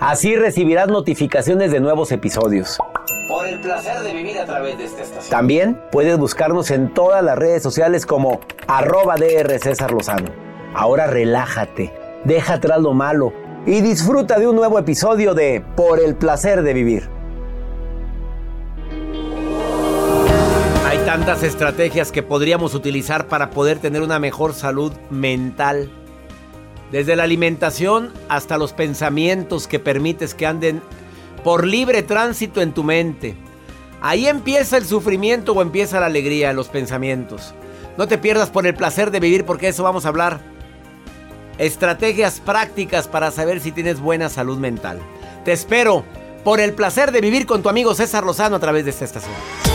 Así recibirás notificaciones de nuevos episodios. Por el placer de vivir a través de esta estación. También puedes buscarnos en todas las redes sociales como arroba DR César Lozano. Ahora relájate, deja atrás lo malo y disfruta de un nuevo episodio de Por el placer de vivir. Hay tantas estrategias que podríamos utilizar para poder tener una mejor salud mental. Desde la alimentación hasta los pensamientos que permites que anden por libre tránsito en tu mente. Ahí empieza el sufrimiento o empieza la alegría en los pensamientos. No te pierdas por el placer de vivir porque eso vamos a hablar. Estrategias prácticas para saber si tienes buena salud mental. Te espero por el placer de vivir con tu amigo César Lozano a través de esta estación.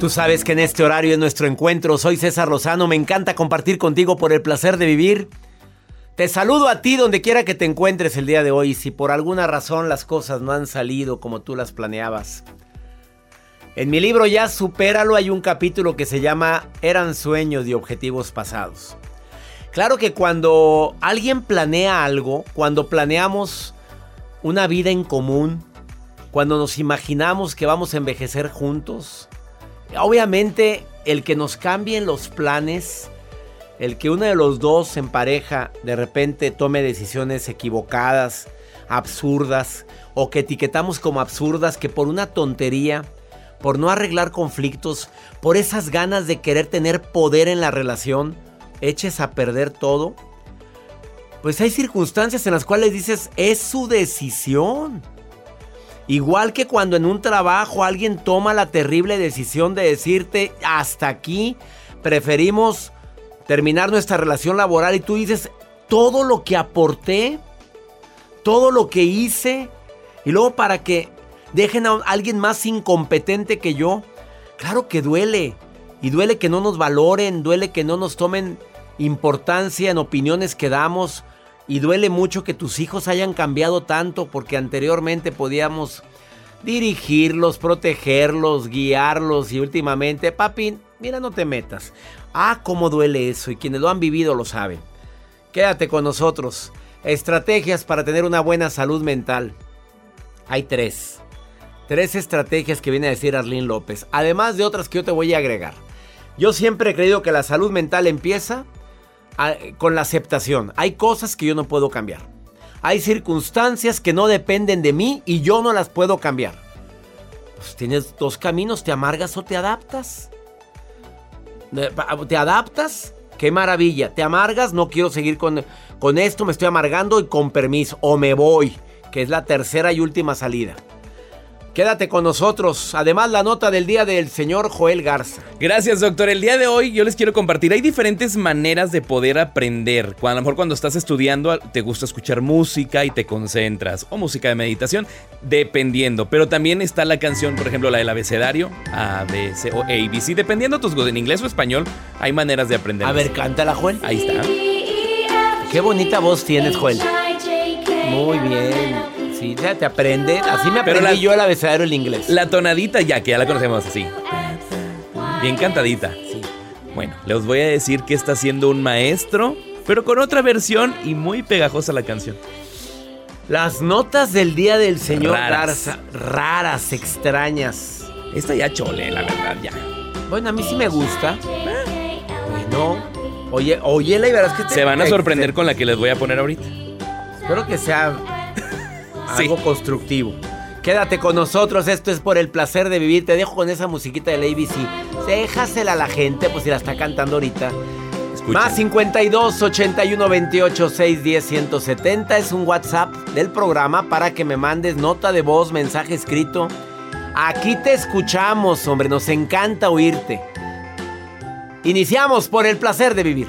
Tú sabes que en este horario es nuestro encuentro. Soy César Lozano. Me encanta compartir contigo por el placer de vivir. Te saludo a ti donde quiera que te encuentres el día de hoy. Si por alguna razón las cosas no han salido como tú las planeabas. En mi libro Ya Supéralo hay un capítulo que se llama Eran sueños y objetivos pasados. Claro que cuando alguien planea algo, cuando planeamos una vida en común, cuando nos imaginamos que vamos a envejecer juntos, Obviamente, el que nos cambien los planes, el que uno de los dos en pareja de repente tome decisiones equivocadas, absurdas, o que etiquetamos como absurdas, que por una tontería, por no arreglar conflictos, por esas ganas de querer tener poder en la relación, eches a perder todo. Pues hay circunstancias en las cuales dices, es su decisión. Igual que cuando en un trabajo alguien toma la terrible decisión de decirte hasta aquí, preferimos terminar nuestra relación laboral y tú dices todo lo que aporté, todo lo que hice y luego para que dejen a alguien más incompetente que yo. Claro que duele y duele que no nos valoren, duele que no nos tomen importancia en opiniones que damos y duele mucho que tus hijos hayan cambiado tanto porque anteriormente podíamos dirigirlos, protegerlos, guiarlos y últimamente, papi, mira, no te metas. Ah, cómo duele eso y quienes lo han vivido lo saben. Quédate con nosotros. Estrategias para tener una buena salud mental. Hay tres. Tres estrategias que viene a decir Arlene López, además de otras que yo te voy a agregar. Yo siempre he creído que la salud mental empieza con la aceptación. Hay cosas que yo no puedo cambiar. Hay circunstancias que no dependen de mí y yo no las puedo cambiar. Pues tienes dos caminos, te amargas o te adaptas. ¿Te adaptas? Qué maravilla. Te amargas, no quiero seguir con, con esto, me estoy amargando y con permiso. O me voy, que es la tercera y última salida. Quédate con nosotros. Además, la nota del día del señor Joel Garza. Gracias, doctor. El día de hoy yo les quiero compartir. Hay diferentes maneras de poder aprender. A lo mejor cuando estás estudiando te gusta escuchar música y te concentras. O música de meditación, dependiendo. Pero también está la canción, por ejemplo, la del abecedario, A, B, C o ABC. Dependiendo de tus gustos. En inglés o español, hay maneras de aprender. A ver, cántala, Joel. Ahí está. Qué bonita voz tienes, Joel. Muy bien. Sí, ya te aprende. Así me aprendí yo el abecedario el inglés. La tonadita ya, que ya la conocemos así. Bien cantadita. Sí. Bueno, les voy a decir que está haciendo un maestro, pero con otra versión y muy pegajosa la canción. Las notas del día del señor Garza, raras, extrañas. Esta ya chole, la verdad, ya. Bueno, a mí sí me gusta. Bueno, oye, oye, y verás que Se van a sorprender con la que les voy a poner ahorita. Espero que sea algo constructivo. Quédate con nosotros, esto es por el placer de vivir. Te dejo con esa musiquita del ABC. Déjasela a la gente, pues si la está cantando ahorita. Más 52 81 28 610 170 es un WhatsApp del programa para que me mandes nota de voz, mensaje escrito. Aquí te escuchamos, hombre, nos encanta oírte. Iniciamos por el placer de vivir.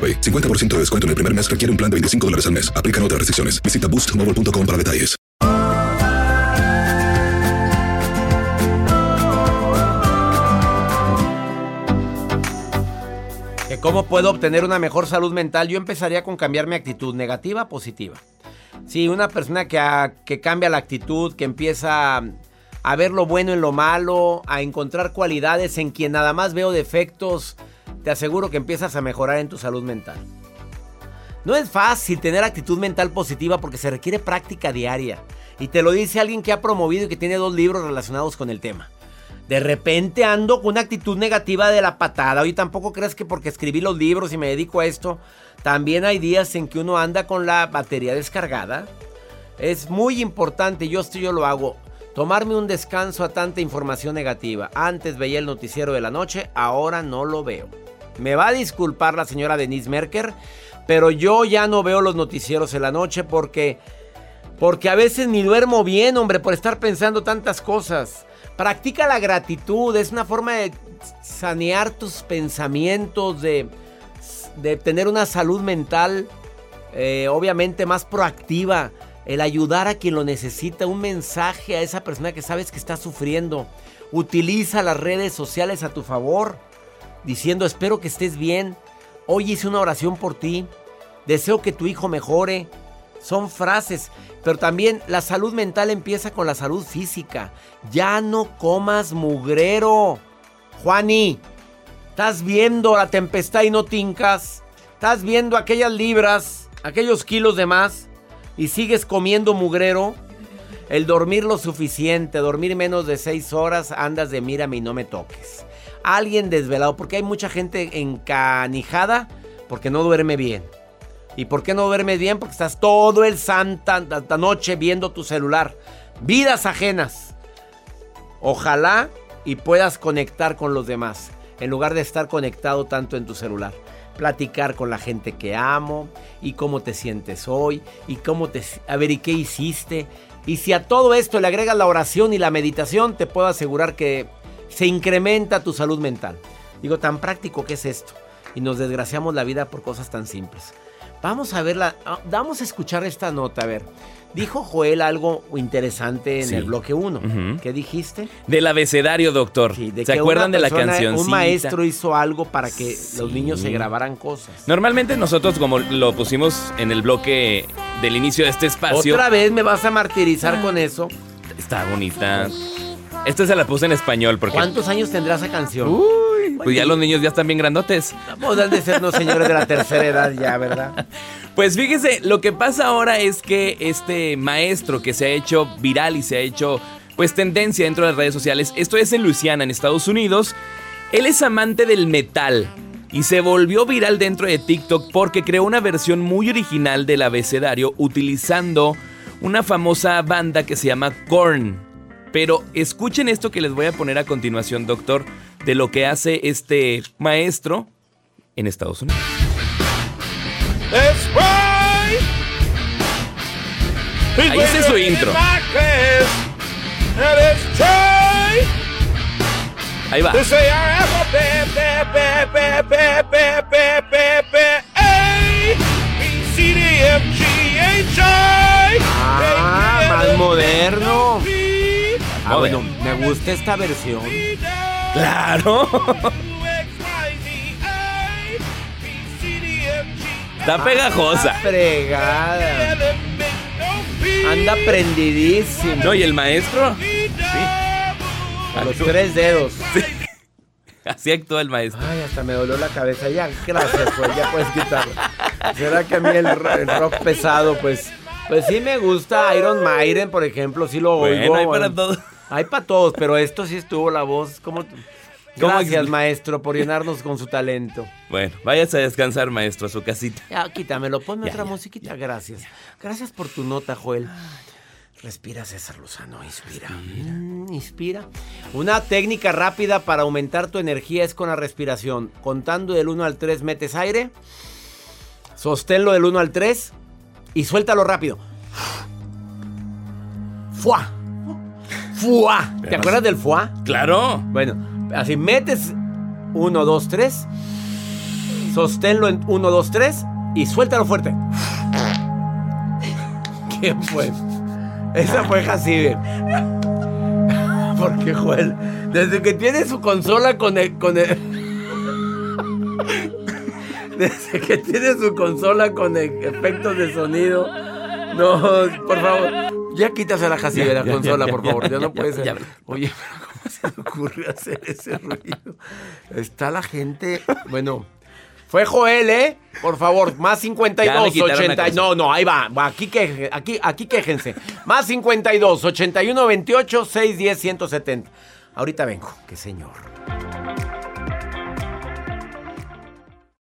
AroPay. 50% de descuento en el primer mes requiere un plan de 25 dólares al mes. Aplican otras restricciones. Visita boostmobile.com para detalles. ¿Cómo puedo obtener una mejor salud mental? Yo empezaría con cambiar mi actitud negativa positiva. Sí, una persona que, que cambia la actitud, que empieza a ver lo bueno en lo malo, a encontrar cualidades en quien nada más veo defectos, te aseguro que empiezas a mejorar en tu salud mental. No es fácil tener actitud mental positiva porque se requiere práctica diaria. Y te lo dice alguien que ha promovido y que tiene dos libros relacionados con el tema. De repente ando con una actitud negativa de la patada. Oye, tampoco crees que porque escribí los libros y me dedico a esto, también hay días en que uno anda con la batería descargada. Es muy importante, yo esto yo lo hago, tomarme un descanso a tanta información negativa. Antes veía el noticiero de la noche, ahora no lo veo. Me va a disculpar la señora Denise Merker, pero yo ya no veo los noticieros en la noche porque porque a veces ni duermo bien, hombre, por estar pensando tantas cosas. Practica la gratitud, es una forma de sanear tus pensamientos, de de tener una salud mental eh, obviamente más proactiva, el ayudar a quien lo necesita, un mensaje a esa persona que sabes que está sufriendo. Utiliza las redes sociales a tu favor, diciendo espero que estés bien, hoy hice una oración por ti, deseo que tu hijo mejore. Son frases, pero también la salud mental empieza con la salud física. Ya no comas mugrero. Juani, estás viendo la tempestad y no tincas. Estás viendo aquellas libras, aquellos kilos de más y sigues comiendo mugrero. El dormir lo suficiente, dormir menos de seis horas, andas de mírame y no me toques. Alguien desvelado, porque hay mucha gente encanijada porque no duerme bien. ¿Y por qué no duermes bien? Porque estás todo el santa noche viendo tu celular. Vidas ajenas. Ojalá y puedas conectar con los demás en lugar de estar conectado tanto en tu celular. Platicar con la gente que amo y cómo te sientes hoy y cómo te... A ver, ¿y qué hiciste? Y si a todo esto le agregas la oración y la meditación, te puedo asegurar que se incrementa tu salud mental. Digo, tan práctico que es esto. Y nos desgraciamos la vida por cosas tan simples. Vamos a verla, ah, vamos a escuchar esta nota, a ver. Dijo Joel algo interesante en el bloque 1. ¿Qué dijiste? Del abecedario, doctor. ¿Se acuerdan de la canción? Un maestro hizo algo para que los niños se grabaran cosas. Normalmente nosotros, como lo pusimos en el bloque del inicio de este espacio. ¿Otra vez me vas a martirizar con eso? Está bonita. Esta se la puse en español porque... ¿Cuántos años tendrá esa canción? Uy, pues ya los niños ya están bien grandotes. Podrán de ser los señores de la tercera edad ya, ¿verdad? Pues fíjese, lo que pasa ahora es que este maestro que se ha hecho viral y se ha hecho pues tendencia dentro de las redes sociales, esto es en Luisiana, en Estados Unidos, él es amante del metal y se volvió viral dentro de TikTok porque creó una versión muy original del abecedario utilizando una famosa banda que se llama Korn. Pero escuchen esto que les voy a poner a continuación, doctor, de lo que hace este maestro en Estados Unidos. Ahí es su intro. Ahí va. Ah, más moderno. Ah, bueno, me gusta esta versión. Claro. Está pegajosa. Fregada. Anda prendidísimo. No, y el maestro. Sí. A los tres dedos. Sí. Así actúa el maestro. Ay, hasta me dolió la cabeza. Ya, gracias, pues, ya puedes quitarlo. ¿Será que a mí el, el rock pesado, pues, pues sí me gusta Iron Maiden, por ejemplo, sí lo bueno, Hay para todos. Hay para todos, pero esto sí estuvo la voz. como Gracias, maestro, por llenarnos con su talento. Bueno, váyase a descansar, maestro, a su casita. Ya, quítamelo, ponme otra musiquita. Gracias. Gracias por tu nota, Joel. Respira, César Lozano, inspira. Mm, inspira. Una técnica rápida para aumentar tu energía es con la respiración. Contando del 1 al 3 metes aire, sosténlo del 1 al 3 y suéltalo rápido. ¡Fua! ¡Fua! ¿Te acuerdas del fuá? Claro. Bueno, así metes 1, 2, 3, sosténlo en 1, 2, 3 y suéltalo fuerte. ¿Quién fue? Esa fue Jacibe. Porque Joel, desde que tiene su consola con el, con el desde que tiene su consola con efectos de sonido. No, por favor. Ya quítase la Jacibe de la consola, por favor. Ya, no puede ser. Oye, pero ¿cómo se le ocurre hacer ese ruido? Está la gente. Bueno. Fue Joel, ¿eh? Por favor, más 52, 80. No, no, ahí va. Aquí, que, aquí, aquí quéjense. Más 52, 81, 28, 6, 10, 170. Ahorita vengo. Qué señor.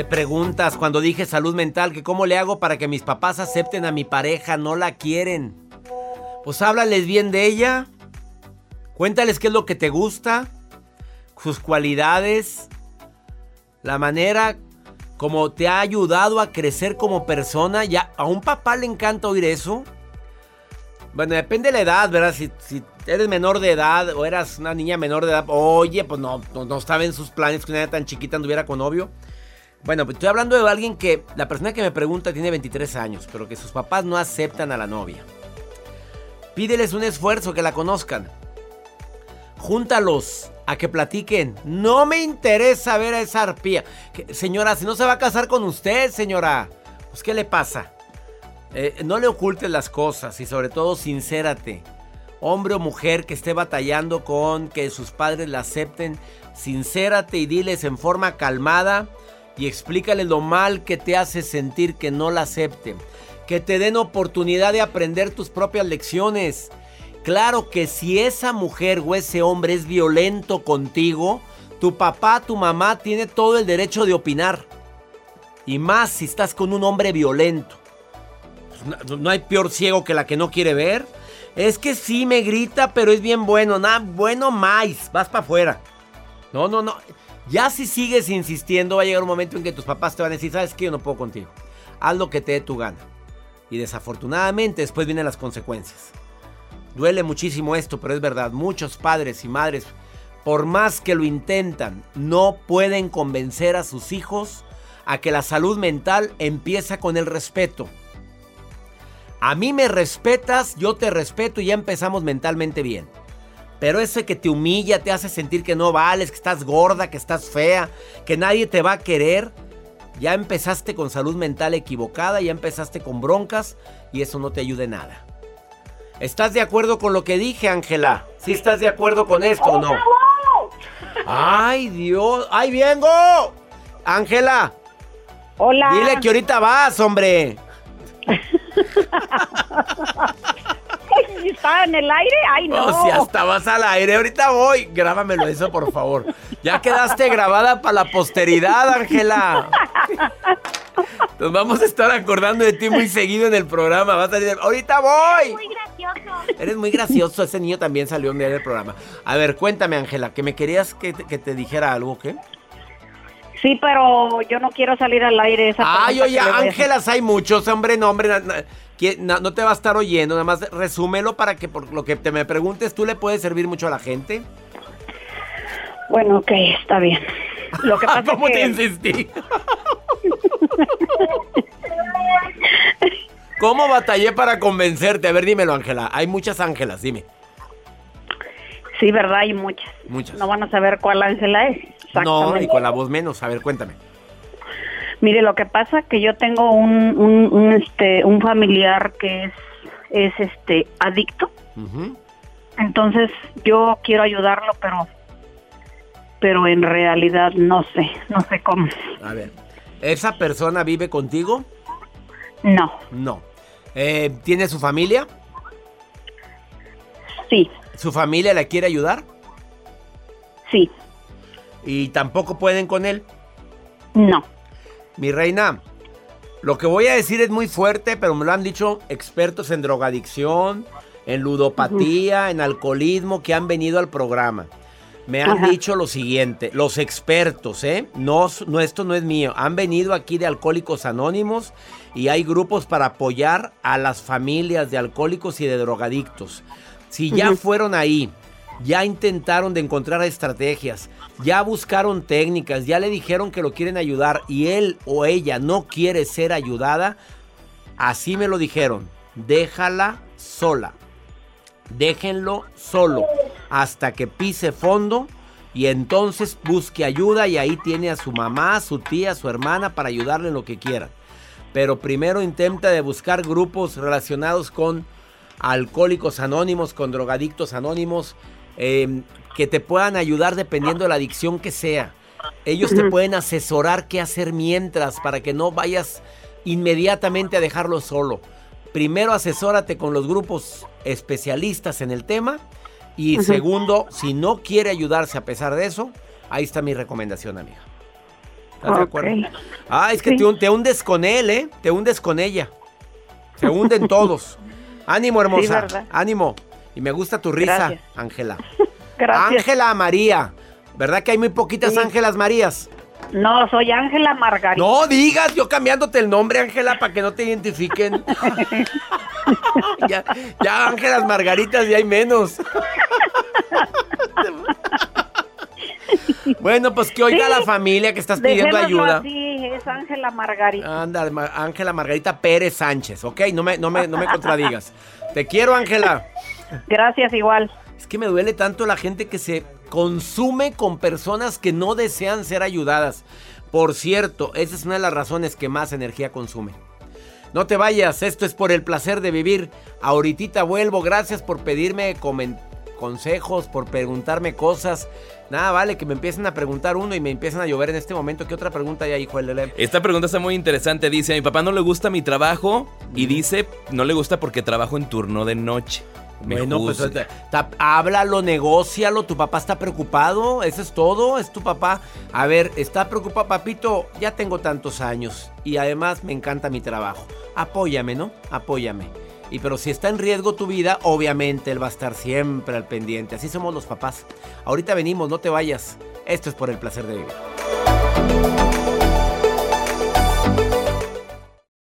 ¿Qué de preguntas cuando dije salud mental? Que cómo le hago para que mis papás acepten a mi pareja, no la quieren. Pues háblales bien de ella. Cuéntales qué es lo que te gusta, sus cualidades, la manera como te ha ayudado a crecer como persona. Ya a un papá le encanta oír eso. Bueno, depende de la edad, ¿verdad? Si, eres menor de edad o eras una niña menor de edad, oye, pues no, no, no estaba en sus planes que una niña tan chiquita anduviera con novio. Bueno, pues estoy hablando de alguien que la persona que me pregunta tiene 23 años, pero que sus papás no aceptan a la novia. Pídeles un esfuerzo que la conozcan. Júntalos a que platiquen. No me interesa ver a esa arpía. Señora, si no se va a casar con usted, señora, pues ¿qué le pasa? Eh, no le ocultes las cosas y sobre todo sincérate. Hombre o mujer que esté batallando con que sus padres la acepten, sincérate y diles en forma calmada y explícale lo mal que te hace sentir que no la acepten. Que te den oportunidad de aprender tus propias lecciones. Claro que si esa mujer o ese hombre es violento contigo, tu papá, tu mamá tiene todo el derecho de opinar. Y más si estás con un hombre violento. Pues no, hay peor ciego que la que no quiere ver. Es que sí me grita, pero es bien bueno. Nada, bueno más. Vas para afuera. No, no, no. Ya si sigues insistiendo, va a llegar un momento en que tus papás te van a decir, ¿sabes qué? Yo no puedo contigo. Haz lo que te dé tu gana. Y desafortunadamente después vienen las consecuencias. Duele muchísimo esto, pero es verdad. Muchos padres y madres, por más que lo intentan, no pueden convencer a sus hijos a que la salud mental empieza con el respeto. A mí me respetas, yo te respeto y ya empezamos mentalmente bien. Pero ese que te humilla, te hace sentir que no vales, que estás gorda, que estás fea, que nadie te va a querer, ya empezaste con salud mental equivocada, ya empezaste con broncas y eso no te ayuda en nada. ¿Estás de acuerdo con lo que dije, Ángela? ¿Sí estás de acuerdo con esto o no? ¡Ay, Dios! ¡Ay, vengo! Ángela, Hola. dile que ahorita vas, hombre. ¿Estaba en el aire? Ay, no. Si hasta vas al aire, ahorita voy. Grábamelo eso, por favor. Ya quedaste grabada para la posteridad, Ángela. Nos vamos a estar acordando de ti muy seguido en el programa. Vas a decir, ahorita voy. Muy gracioso. Eres muy gracioso. Ese niño también salió un día del programa. A ver, cuéntame, Ángela, que me querías que te, que te dijera algo, ¿qué? Sí, pero yo no quiero salir al aire. Esa Ay, oye. Ángelas hay muchos, hombre, no, hombre, na- na- que- na- no te va a estar oyendo, nada más resúmelo para que por lo que te me preguntes, tú le puedes servir mucho a la gente. Bueno, ok, está bien. Lo que pasa ¿Cómo es te que insistí? ¿Cómo batallé para convencerte? A ver, dímelo, Ángela. Hay muchas Ángelas, dime. sí, verdad, hay muchas. Muchas. No van a saber cuál Ángela es. No, y con la voz menos. A ver, cuéntame. Mire, lo que pasa que yo tengo un, un, un, este, un familiar que es, es este, adicto. Entonces yo quiero ayudarlo, pero pero en realidad no sé, no sé cómo. A ver. ¿Esa persona vive contigo? No. No. Eh, ¿Tiene su familia? Sí. ¿Su familia la quiere ayudar? Sí. ¿Y tampoco pueden con él? No. Mi reina, lo que voy a decir es muy fuerte, pero me lo han dicho expertos en drogadicción, en ludopatía, en alcoholismo que han venido al programa. Me han Ajá. dicho lo siguiente, los expertos, ¿eh? No, no, esto no es mío. Han venido aquí de Alcohólicos Anónimos y hay grupos para apoyar a las familias de alcohólicos y de drogadictos. Si ya fueron ahí, ya intentaron de encontrar estrategias, ya buscaron técnicas, ya le dijeron que lo quieren ayudar y él o ella no quiere ser ayudada, así me lo dijeron, déjala sola. Déjenlo solo hasta que pise fondo y entonces busque ayuda y ahí tiene a su mamá, a su tía, a su hermana para ayudarle en lo que quiera. Pero primero intenta de buscar grupos relacionados con alcohólicos anónimos, con drogadictos anónimos, eh, que te puedan ayudar dependiendo de la adicción que sea. Ellos te pueden asesorar qué hacer mientras para que no vayas inmediatamente a dejarlo solo. Primero asesórate con los grupos especialistas en el tema y segundo, si no quiere ayudarse a pesar de eso, ahí está mi recomendación, amiga. ¿Estás de acuerdo? Ah, es que Sí. te, hun- te hundes con él, ¿eh? Te hundes con ella. Se hunden todos. Ánimo, hermosa. Ánimo. Y me gusta tu risa. Ángela. Gracias. Ángela María. ¿Verdad que hay muy poquitas Sí. Ángelas Marías? No, soy Ángela Margarita. No digas, yo cambiándote el nombre, Ángela, para que no te identifiquen. ya, ya Ángelas Margaritas ya hay menos. bueno, pues que oiga Sí, la familia que estás pidiendo ayuda. así, es Ángela Margarita. Ma- Ángela Margarita Pérez Sánchez, ¿ok? No me, no me, no me contradigas. Te quiero, Ángela. Gracias, igual. Es que me duele tanto la gente que se consume con personas que no desean ser ayudadas. Por cierto, esa es una de las razones que más energía consume. No te vayas, esto es por el placer de vivir. Ahorita vuelvo, gracias por pedirme comen- consejos, por preguntarme cosas. Nada, vale, que me empiecen a preguntar uno y me empiezan a llover en este momento. ¿Qué otra pregunta hay, hijo del Lele? Esta pregunta está muy interesante. Dice, a mi papá no le gusta mi trabajo y dice, no le gusta porque trabajo en turno de noche. Me Bueno, pues juzga. ta- háblalo, negócialo. Tu papá está preocupado. Eso es todo. Es tu papá. A ver, está preocupado, papito. Ya tengo tantos años y además me encanta mi trabajo. Apóyame, ¿no? Apóyame. Y pero si está en riesgo tu vida, obviamente él va a estar siempre al pendiente. Así somos los papás. Ahorita venimos, no te vayas. Esto es por el placer de vivir.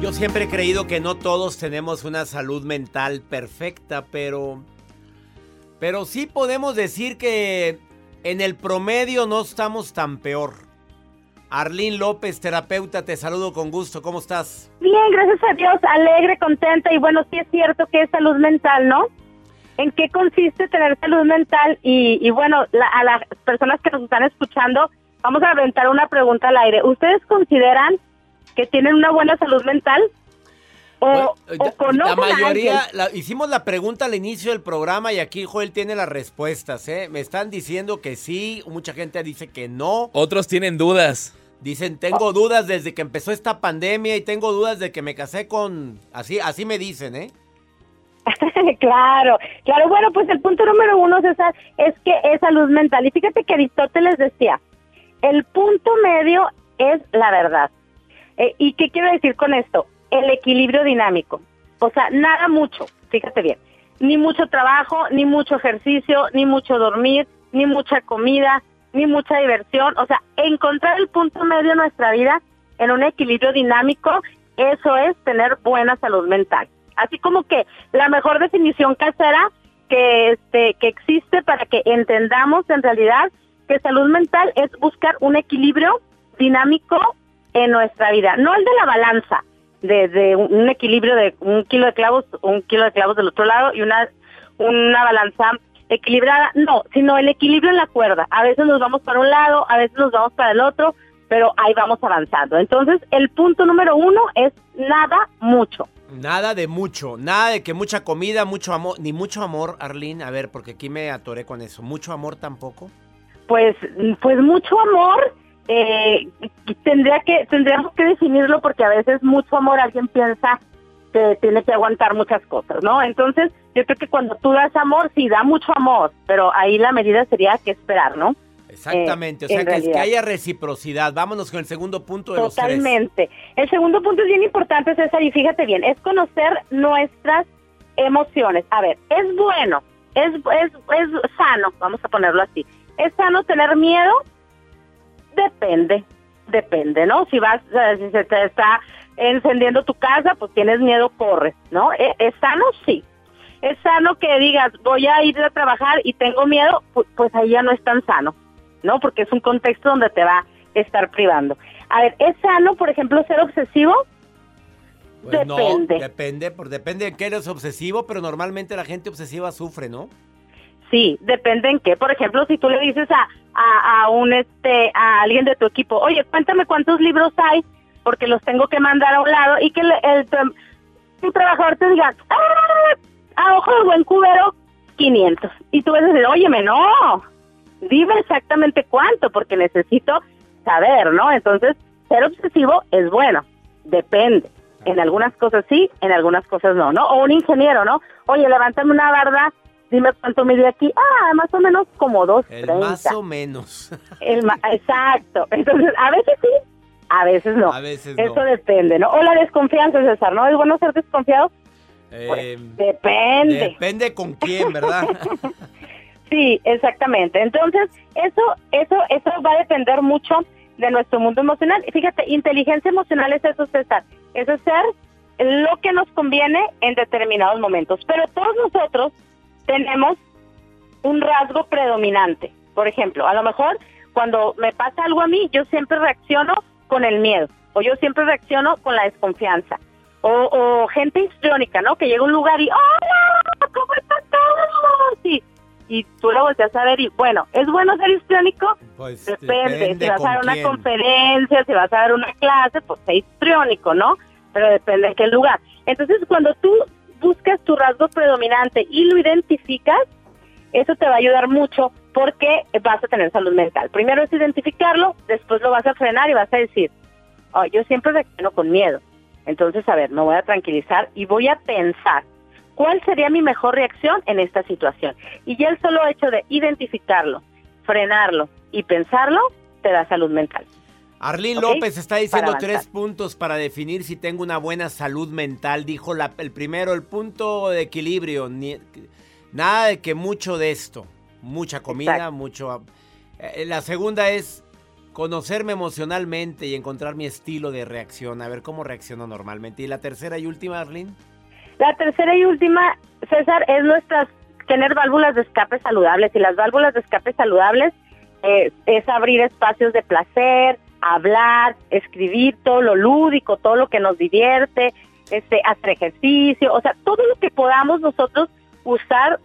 Yo siempre he creído que no todos tenemos una salud mental perfecta, pero pero sí podemos decir que en el promedio no estamos tan peor. Arlín López, terapeuta, te saludo con gusto. ¿Cómo estás? Bien, gracias a Dios, alegre, contenta y bueno, sí es cierto que es salud mental, ¿no? ¿En qué consiste tener salud mental? Y, y bueno, la- a las personas que nos están escuchando, vamos a aventar una pregunta al aire. ¿Ustedes consideran que tienen una buena salud mental? ¿O, o conocen La mayoría, la- hicimos la pregunta al inicio del programa y aquí Joel tiene las respuestas, ¿eh? Me están diciendo que sí, mucha gente dice que no. Otros tienen dudas. Dicen, tengo dudas desde que empezó esta pandemia y tengo dudas de que me casé con... Así, así me dicen, ¿eh? claro, claro. Bueno, pues el punto número uno, César, es que es salud mental. Y fíjate que Aristóteles decía, el punto medio es la verdad. Eh, ¿Y qué quiero decir con esto? El equilibrio dinámico. O sea, nada mucho, fíjate bien. Ni mucho trabajo, ni mucho ejercicio, ni mucho dormir, ni mucha comida, ni mucha diversión. O sea, encontrar el punto medio en nuestra vida en un equilibrio dinámico, eso es tener buena salud mental. Así como que la mejor definición casera que este que existe para que entendamos en realidad que salud mental es buscar un equilibrio dinámico en nuestra vida, no el de la balanza, de, de un equilibrio de un kilo de clavos, un kilo de clavos del otro lado y una una balanza equilibrada, no, sino el equilibrio en la cuerda. A veces nos vamos para un lado, a veces nos vamos para el otro, pero ahí vamos avanzando. Entonces, el punto número uno es nada mucho. Nada de mucho, nada de que mucha comida, mucho amor, ni mucho amor, Arlín. A ver, porque aquí me atoré con eso. ¿Mucho amor tampoco? Pues, pues mucho amor, eh, tendría que, tendríamos que definirlo porque a veces mucho amor alguien piensa que tiene que aguantar muchas cosas, ¿no? Entonces, yo creo que cuando tú das amor, sí, da mucho amor, pero ahí la medida sería que esperar, ¿no? Exactamente, Eh, o sea, que, es- que haya reciprocidad. Vámonos con el segundo punto de los tres. Totalmente. El segundo punto es bien importante, César, y fíjate bien, es conocer nuestras emociones. A ver, es bueno, es, es, es sano, vamos a ponerlo así. ¿Es sano tener miedo? Depende, depende, ¿no? Si vas, si se te está encendiendo tu casa, pues tienes miedo, corres, ¿no? ¿E- ¿Es sano? Sí. Es sano que digas, voy a ir a trabajar y tengo miedo, pu- pues ahí ya no es tan sano, ¿no? Porque es un contexto donde te va a estar privando. A ver, ¿es sano, por ejemplo, ser obsesivo? Pues no, Depende. depende, por, depende de que eres obsesivo, pero normalmente la gente obsesiva sufre, ¿no? Sí, depende en qué. Por ejemplo, si tú le dices a, a, un este a alguien de tu equipo, oye, cuéntame cuántos libros hay, porque los tengo que mandar a un lado, y que el, tu trabajador te diga, "Ah, a ojo de buen cubero, 500. Y tú vas a decir, óyeme, no, dime exactamente cuánto, porque necesito saber, ¿no? Entonces, ser obsesivo es bueno, depende. En algunas cosas sí, en algunas cosas no, ¿no? O un ingeniero, ¿no? Oye, levántame una barda, dime cuánto mide aquí. Ah, más o menos como dos El más o menos. el ma- exacto. Entonces, a veces sí, a veces no. A veces no. Eso depende, ¿no? O la desconfianza, César, ¿no? ¿Es bueno ser desconfiado? Eh, Depende. depende con quién, ¿verdad? Sí, exactamente. Entonces, eso, eso, eso va a depender mucho de nuestro mundo emocional. Y Fíjate, inteligencia emocional es eso, César. Es hacer lo que nos conviene en determinados momentos. Pero todos nosotros tenemos un rasgo predominante. Por ejemplo, a lo mejor cuando me pasa algo a mí, yo siempre reacciono con el miedo. O yo siempre reacciono con la desconfianza. O, o gente histriónica, ¿no? Que llega a un lugar y ¡Hola! ¿Cómo están todos? Sí. Y tú lo volteas a ver y, bueno, ¿es bueno ser histriónico? Pues Depende. depende si vas a dar una quién. conferencia, si vas a dar una clase, pues sé histriónico, ¿no? Pero depende de qué lugar. Entonces, cuando tú buscas tu rasgo predominante y lo identificas, eso te va a ayudar mucho porque vas a tener salud mental. Primero es identificarlo, después lo vas a frenar y vas a decir, oh, yo siempre reacciono con miedo. Entonces, a ver, me voy a tranquilizar y voy a pensar cuál sería mi mejor reacción en esta situación. Y ya el solo hecho de identificarlo, frenarlo y pensarlo, te da salud mental. Arlín ¿Ok? López está diciendo tres puntos para definir si tengo una buena salud mental. Dijo la- el primero, el punto de equilibrio. ni- nada de que mucho de esto. Mucha comida, Exacto. mucho... eh, la segunda es conocerme emocionalmente y encontrar mi estilo de reacción, a ver cómo reacciono normalmente. ¿Y la tercera y última, Arlene? La tercera y última, César, es nuestras tener válvulas de escape saludables y las válvulas de escape saludables eh, es abrir espacios de placer, hablar, escribir todo lo lúdico, todo lo que nos divierte, este, hacer ejercicio, o sea, todo lo que podamos nosotros usar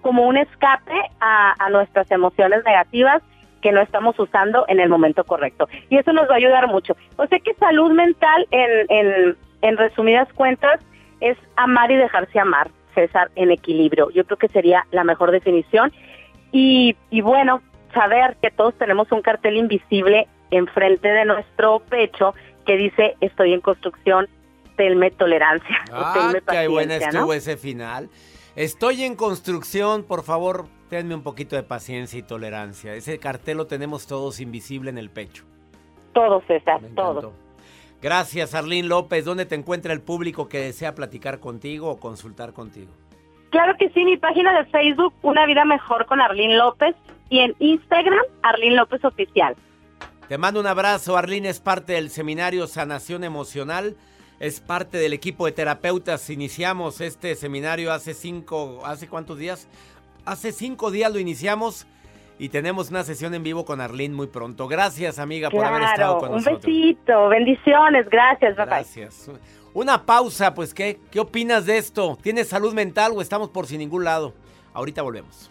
como un escape a, nuestras emociones negativas que no estamos usando en el momento correcto. Y eso nos va a ayudar mucho. O sea que salud mental, en, en, en resumidas cuentas, es amar y dejarse amar, César, en equilibrio. Yo creo que sería la mejor definición. Y, y bueno, saber que todos tenemos un cartel invisible enfrente de nuestro pecho que dice estoy en construcción, tenme tolerancia. Ah, tenme qué buena paciencia", estuvo ¿no? ese final. Estoy en construcción, por favor, tenme un poquito de paciencia y tolerancia. Ese cartel lo tenemos todos invisible en el pecho. Todo, César, Me todo. encantó. Gracias, Arlene López. ¿Dónde te encuentra el público que desea platicar contigo o consultar contigo? Claro que sí, mi página de Facebook, Una Vida Mejor con Arlene López, y en Instagram, Arlene López Oficial. Te mando un abrazo. Arlene es parte del seminario Sanación Emocional. Es parte del equipo de terapeutas. Iniciamos este seminario hace cinco, ¿hace cuántos días? Hace cinco días lo iniciamos y tenemos una sesión en vivo con Arlene muy pronto. Gracias, amiga, por haber estado con un nosotros. besito, bendiciones, gracias, bye. Gracias. Una pausa, pues, ¿qué? ¿Qué opinas de esto? ¿Tienes salud mental o estamos por sin ningún lado? Ahorita volvemos.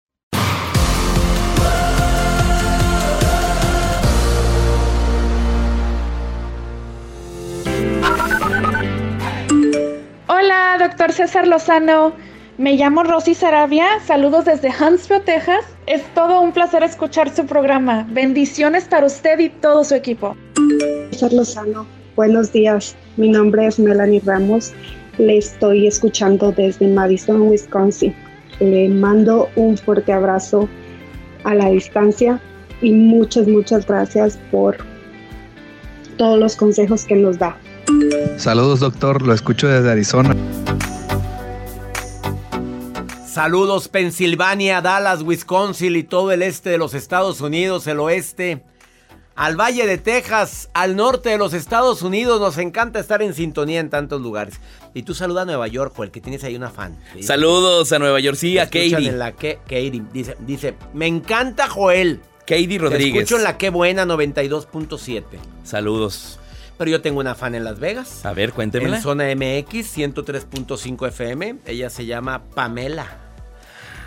Hola, doctor César Lozano. Me llamo Rosy Sarabia. Saludos desde Huntsville, Texas. Es todo un placer escuchar su programa. Bendiciones para usted y todo su equipo. César Lozano, buenos días. Mi nombre es Melanie Ramos. Le estoy escuchando desde Madison, Wisconsin. Le mando un fuerte abrazo a la distancia y muchas, muchas gracias por todos los consejos que nos da. Saludos, doctor. Lo escucho desde Arizona. Saludos Pensilvania, Dallas, Wisconsin y todo el este de los Estados Unidos, el oeste, al Valle de Texas, al norte de los Estados Unidos. Nos encanta estar en sintonía en tantos lugares. Y tú saluda a Nueva York, Joel, que tienes ahí una fan. ¿sí? Saludos a Nueva York, sí, a Te escuchan Katie. en la que, Katie dice, dice, me encanta Joel. Katie Te Rodríguez. escucho en la que buena 92.7. Saludos. Pero yo tengo una fan en Las Vegas. A ver, cuéntemela. En zona MX 103.5 FM. Ella se llama Pamela.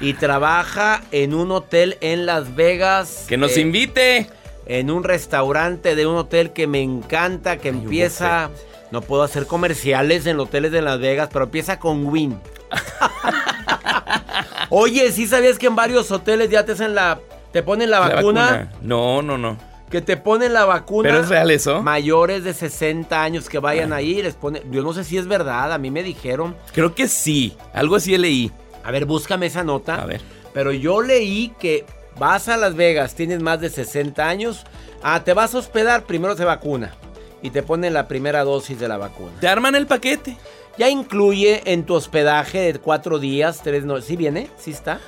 Y trabaja en un hotel en Las Vegas. Que nos Eh, invite. en un restaurante de un hotel que me encanta, que empieza... No puedo hacer comerciales en hoteles de Las Vegas, pero empieza con Win. Oye, ¿sí sabías que en varios hoteles ya te hacen la... te ponen la, La vacuna? vacuna. No, no, no. Que te ponen la vacuna. ¿Pero es real eso? Mayores de 60 años que vayan ahí, les ponen... Yo no sé si es verdad, a mí me dijeron. Creo que sí. Algo así leí. A ver, búscame esa nota. A ver. Pero yo leí que vas a Las Vegas, tienes más de 60 años, ah, te vas a hospedar, primero se vacuna y te ponen la primera dosis de la vacuna. Te arman el paquete. Ya incluye en tu hospedaje de cuatro días, tres noches. ¿Sí viene? ¿Sí está?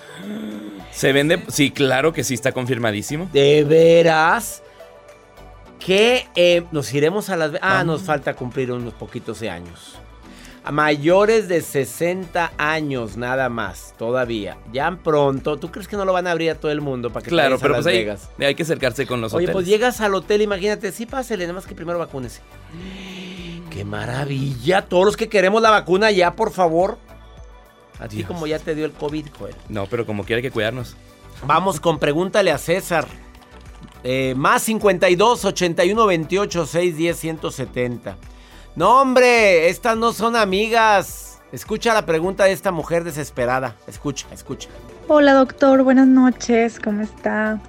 Se vende. Sí, claro que sí está confirmadísimo. ¿De veras? Que eh, nos iremos a Las. Ah, nos falta cumplir unos poquitos de años. A mayores de 60 años nada más, todavía. Ya pronto, ¿tú crees que no lo van a abrir a todo el mundo para que te Claro, a pero Las pues Vegas? hay que acercarse con los Oye, hoteles. pues llegas al hotel, imagínate, sí, pásele, nada más que primero vacúnese. ¡Qué maravilla! Todos los que queremos la vacuna ya, por favor. A Dios. como ya te dio el COVID, Joel. No, pero como quiera hay que cuidarnos. Vamos con pregúntale a César. Eh, más 52 81 28 610 170. No, hombre, estas no son amigas. Escucha la pregunta de esta mujer desesperada. Escucha, escucha. Hola doctor, buenas noches, ¿cómo está?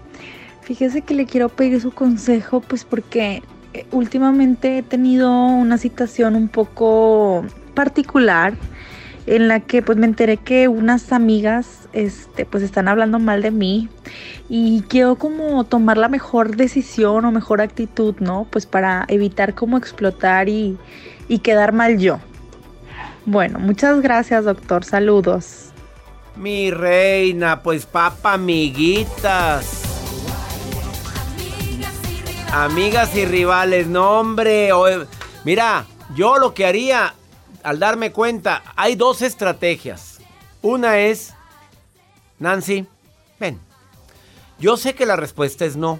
Fíjese que le quiero pedir su consejo, pues porque eh, últimamente he tenido una situación un poco particular en la que pues me enteré que unas amigas este pues están hablando mal de mí y quiero como tomar la mejor decisión o mejor actitud, ¿no? Pues para evitar como explotar y, y quedar mal yo. Bueno, muchas gracias doctor, saludos. Mi reina, pues papa, amiguitas. Amigas y rivales, no hombre. Mira, yo lo que haría al darme cuenta, hay dos estrategias. Una es, Nancy, ven. Yo sé que la respuesta es no.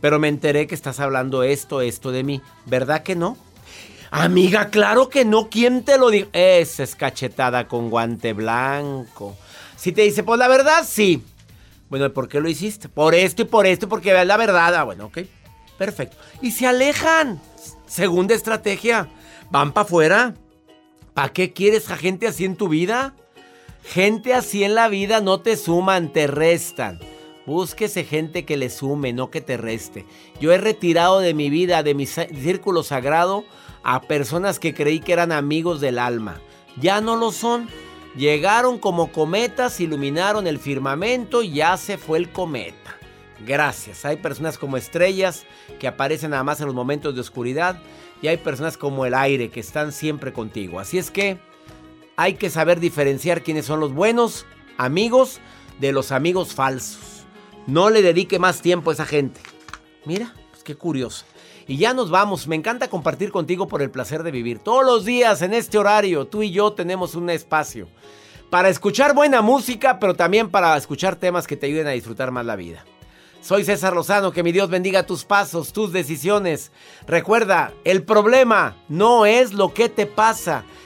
Pero me enteré que estás hablando esto, esto de mí. ¿Verdad que no? Amiga, claro que no. ¿Quién te lo dijo? Esa es cachetada con guante blanco. Si te dice, pues la verdad, sí. Bueno, ¿y ¿por qué lo hiciste? Por esto y por esto, porque veas la verdad. Ah, bueno, ok. Perfecto. Y se alejan. Segunda estrategia. Van para afuera. ¿Para qué quieres a gente así en tu vida? Gente así en la vida no te suman, te restan. Búsquese gente que le sume, no que te reste. Yo he retirado de mi vida, de mi círculo sagrado, a personas que creí que eran amigos del alma. Ya no lo son. Llegaron como cometas, iluminaron el firmamento y ya se fue el cometa. Gracias. Hay personas como estrellas que aparecen nada más en los momentos de oscuridad y hay personas como el aire que están siempre contigo. Así es que hay que saber diferenciar quiénes son los buenos amigos de los amigos falsos. No le dedique más tiempo a esa gente. Mira, pues qué curioso. Y ya nos vamos. Me encanta compartir contigo por el placer de vivir. Todos los días en este horario, tú y yo tenemos un espacio para escuchar buena música, pero también para escuchar temas que te ayuden a disfrutar más la vida. Soy César Lozano, que mi Dios bendiga tus pasos, tus decisiones. Recuerda, el problema no es lo que te pasa,